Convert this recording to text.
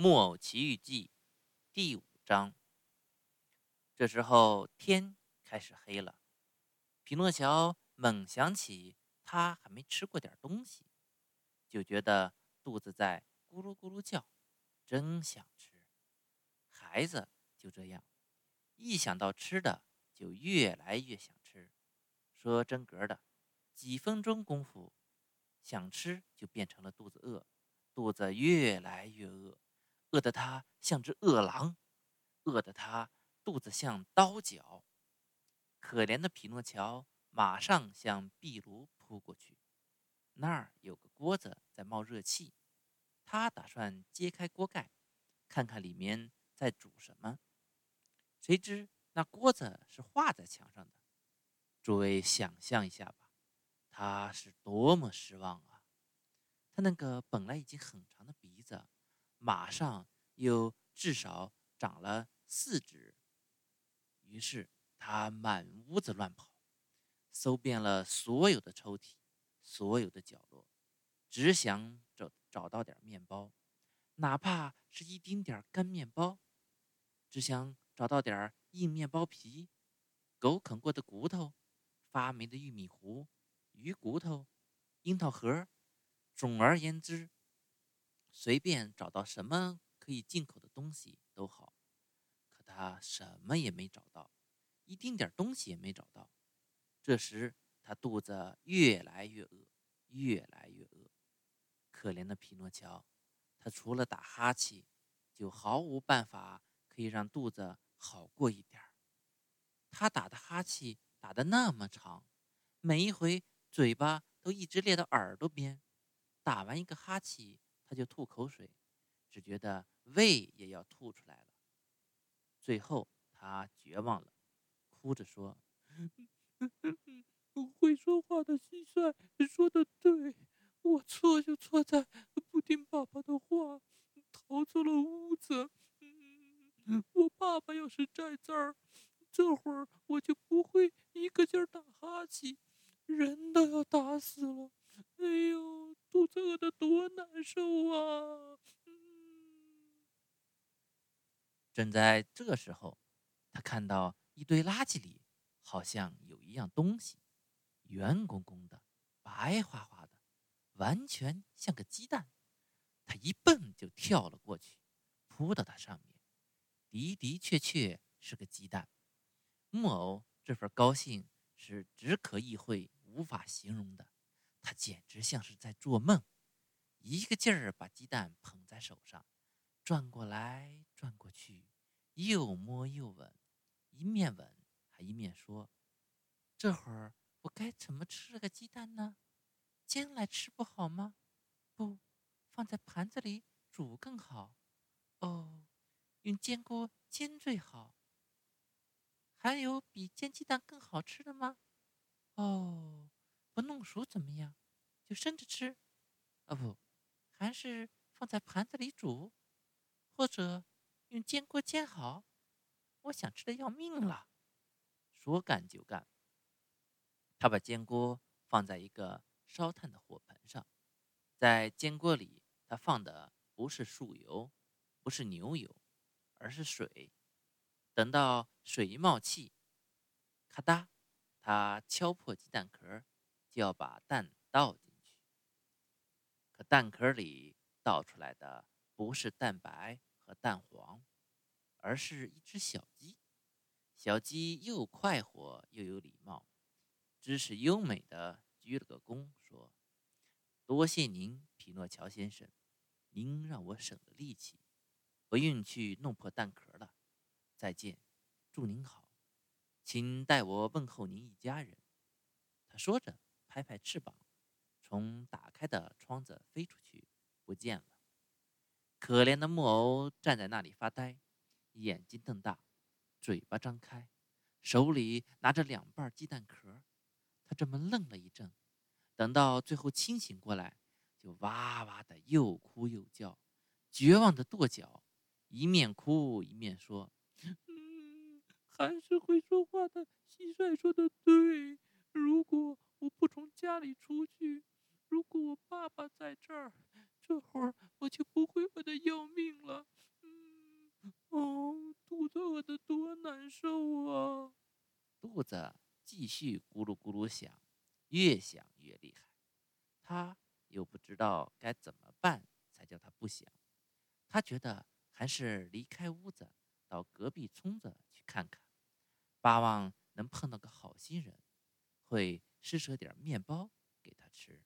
木偶奇遇记》第五章。这时候天开始黑了，匹诺乔猛想起他还没吃过点东西，就觉得肚子在咕噜咕噜叫，真想吃。孩子就这样，一想到吃的就越来越想吃。说真格的，几分钟功夫，想吃就变成了肚子饿，肚子越来越饿，饿得他像只饿狼，饿得他。肚子像刀绞，可怜的匹诺乔马上向壁炉扑过去。那儿有个锅子在冒热气，他打算揭开锅盖，看看里面在煮什么。谁知那锅子是画在墙上的。诸位想象一下吧，他是多么失望啊！他那个本来已经很长的鼻，马上又至少长了四指。于是他满屋子乱跑，搜遍了所有的抽屉、所有的角落，只想找找到点面包，哪怕是一丁点干面包；只想找到点硬面包皮、狗啃过的骨头、发霉的玉米糊、鱼骨头、樱桃核。总而言之，随便找到什么可以进口的东西都好。可他什么也没找到，一丁点东西也没找到。这时他肚子越来越饿，越来越饿。可怜的匹诺乔，他除了打哈欠，就毫无办法可以让肚子好过一点儿。他打的哈欠打得那么长，每一回嘴巴都一直咧到耳朵边。打完一个哈欠，他就吐口水，只觉得胃也要吐出来了。最后，他绝望了，哭着说：“会说话的蟋蟀说的对，我错就错在不听爸爸的话，逃出了屋子。我爸爸要是在这儿，这会儿我就不会一个劲儿打哈欠，人都要打死了。哎呦，肚子饿得多难受啊！”正在这时候，他看到一堆垃圾里好像有一样东西，圆滚滚的，白花花的，完全像个鸡蛋。他一蹦就跳了过去，扑到它上面，的的确确是个鸡蛋。木偶这份高兴是只可意会无法形容的，他简直像是在做梦，一个劲儿把鸡蛋捧在手上。转过来，转过去，又摸又闻，一面闻还一面说：“这会儿我该怎么吃这个鸡蛋呢？煎来吃不好吗？不，放在盘子里煮更好。哦，用煎锅煎最好。还有比煎鸡蛋更好吃的吗？哦，不弄熟怎么样？就生着吃。哦不，还是放在盘子里煮。”或者用煎锅煎好，我想吃的要命了。说干就干，他把煎锅放在一个烧炭的火盆上，在煎锅里，他放的不是树油，不是牛油，而是水。等到水一冒气，咔嗒，他敲破鸡蛋壳，就要把蛋倒进去。可蛋壳里倒出来的不是蛋白和。蛋黄，而是一只小鸡。小鸡又快活又有礼貌，知识优美的鞠了个躬，说：“多谢您，匹诺乔先生，您让我省了力气，不用去弄破蛋壳了。再见，祝您好，请代我问候您一家人。”他说着，拍拍翅膀，从打开的窗子飞出去，不见了。可怜的木偶站在那里发呆，眼睛瞪大，嘴巴张开，手里拿着两半鸡蛋壳。他这么愣了一阵，等到最后清醒过来，就哇哇的又哭又叫，绝望的跺脚，一面哭一面说：“嗯，还是会说话的蟋蟀说的对。如果我不从家里出去。如果我爸爸在这儿，这会儿我就不会饿得要命了。嗯，哦，肚子饿得多难受啊！肚子继续咕噜咕噜响，越响越厉害。他又不知道该怎么办才叫他不响。他觉得还是离开屋子，到隔壁村子去看看，巴望能碰到个好心人，会。施舍点面包给他吃。